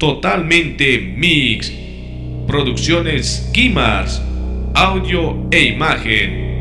totalmente mix. Producciones Kimars, audio e imagen.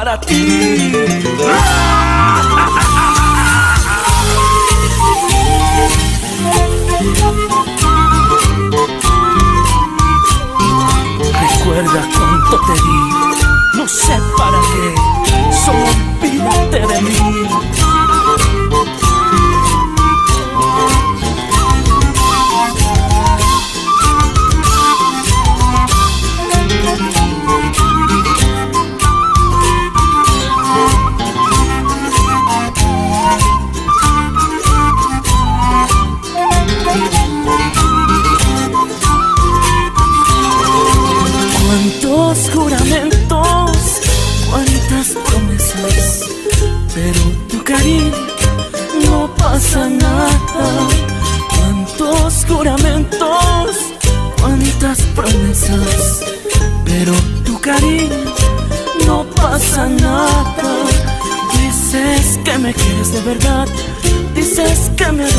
Para ti. Recuerda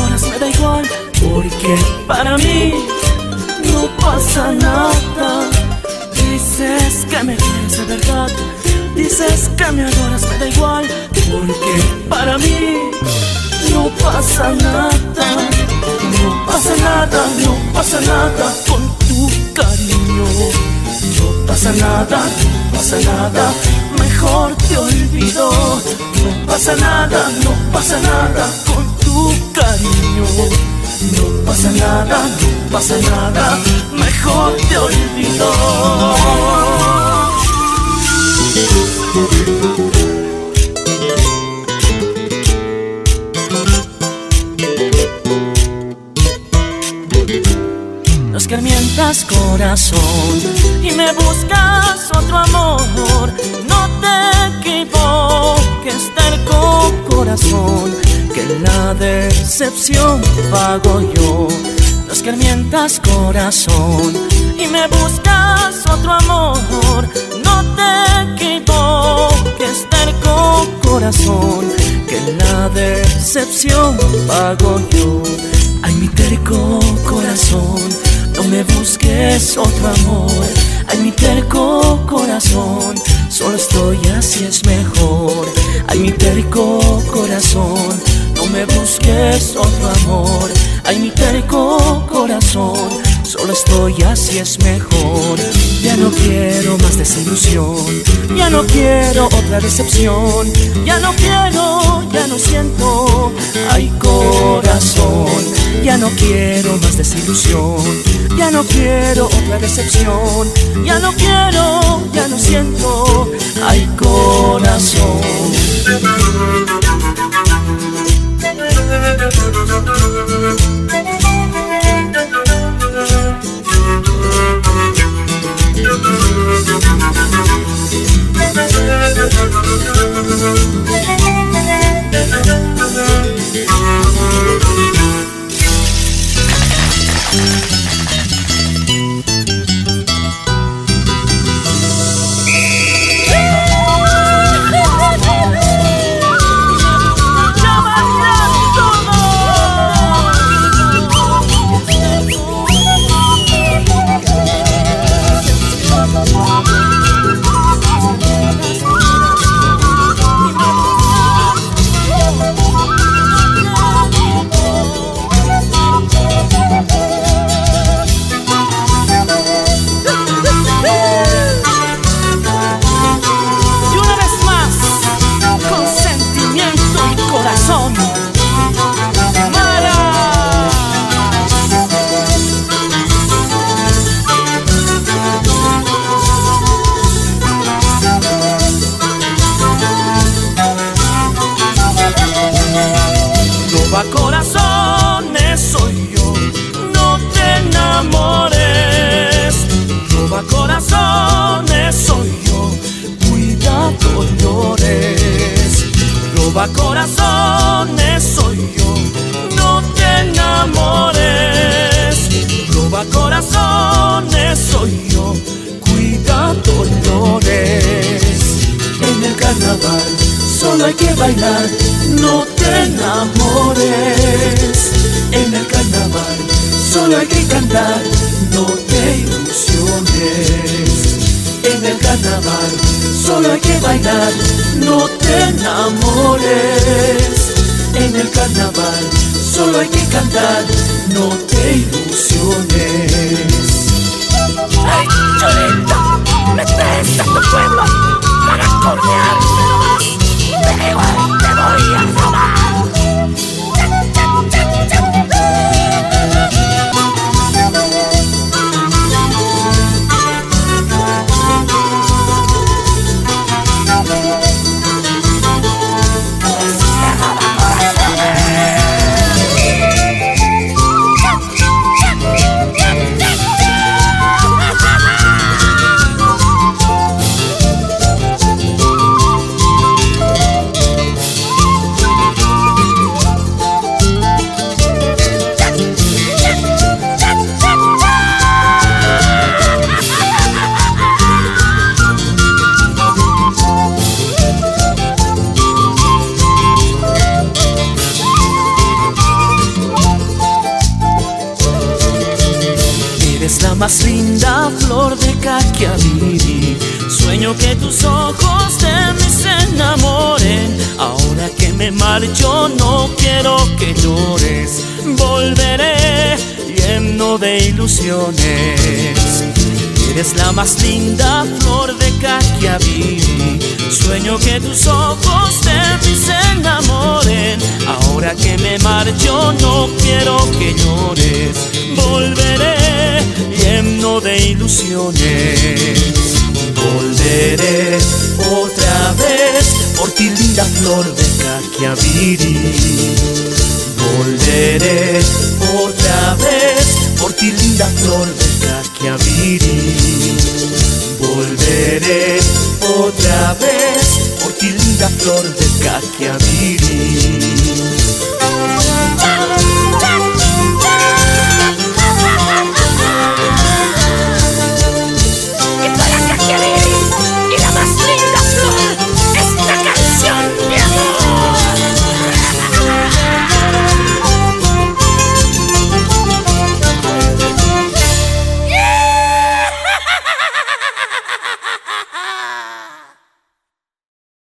que me da igual, porque para mí no pasa nada. Dices que me quieres de verdad, dices que me adoras, me da igual, porque para mí no pasa nada, no pasa nada, no pasa nada con tu cariño. No pasa nada, no pasa nada, mejor te olvido. No pasa nada, no pasa nada con tu cariño. No pasa nada, no pasa nada, mejor te olvido. mientras corazón y me buscas otro amor. No te equivoques, terco corazón, que la decepción pago yo. No es que mientas corazón y me buscas otro amor. No te equivoques, terco corazón, que la decepción pago yo. Ay, mi terco corazón no me busques otro amor, ay mi terco corazón, solo estoy así es mejor. Ay mi terco corazón, busques otro amor, ay mi terco corazón, solo estoy así es mejor. Ya no quiero más desilusión, ya no quiero otra decepción, ya no quiero, ya no siento, ay corazón ya no quiero más desilusión, ya no quiero otra decepción, ya no quiero, ya no siento, ay corazón. Thank you. No te enamores. En el carnaval solo hay que cantar, no te ilusiones. En el carnaval solo hay que bailar, no te enamores. En el carnaval solo hay que cantar, no te ilusiones. ¡Ay! Sueño que tus ojos de mí se enamoren. Ahora que me marcho, no quiero que llores. Volveré lleno de ilusiones. Eres la más linda flor de Caquiaviri. Sueño que tus ojos de mí se enamoren. Ahora que me marcho, no quiero que llores. Volveré lleno de ilusiones. Volveré otra vez por ti, linda flor de Caquiaviri. Volveré otra vez por ti, linda flor de Caquiaviri.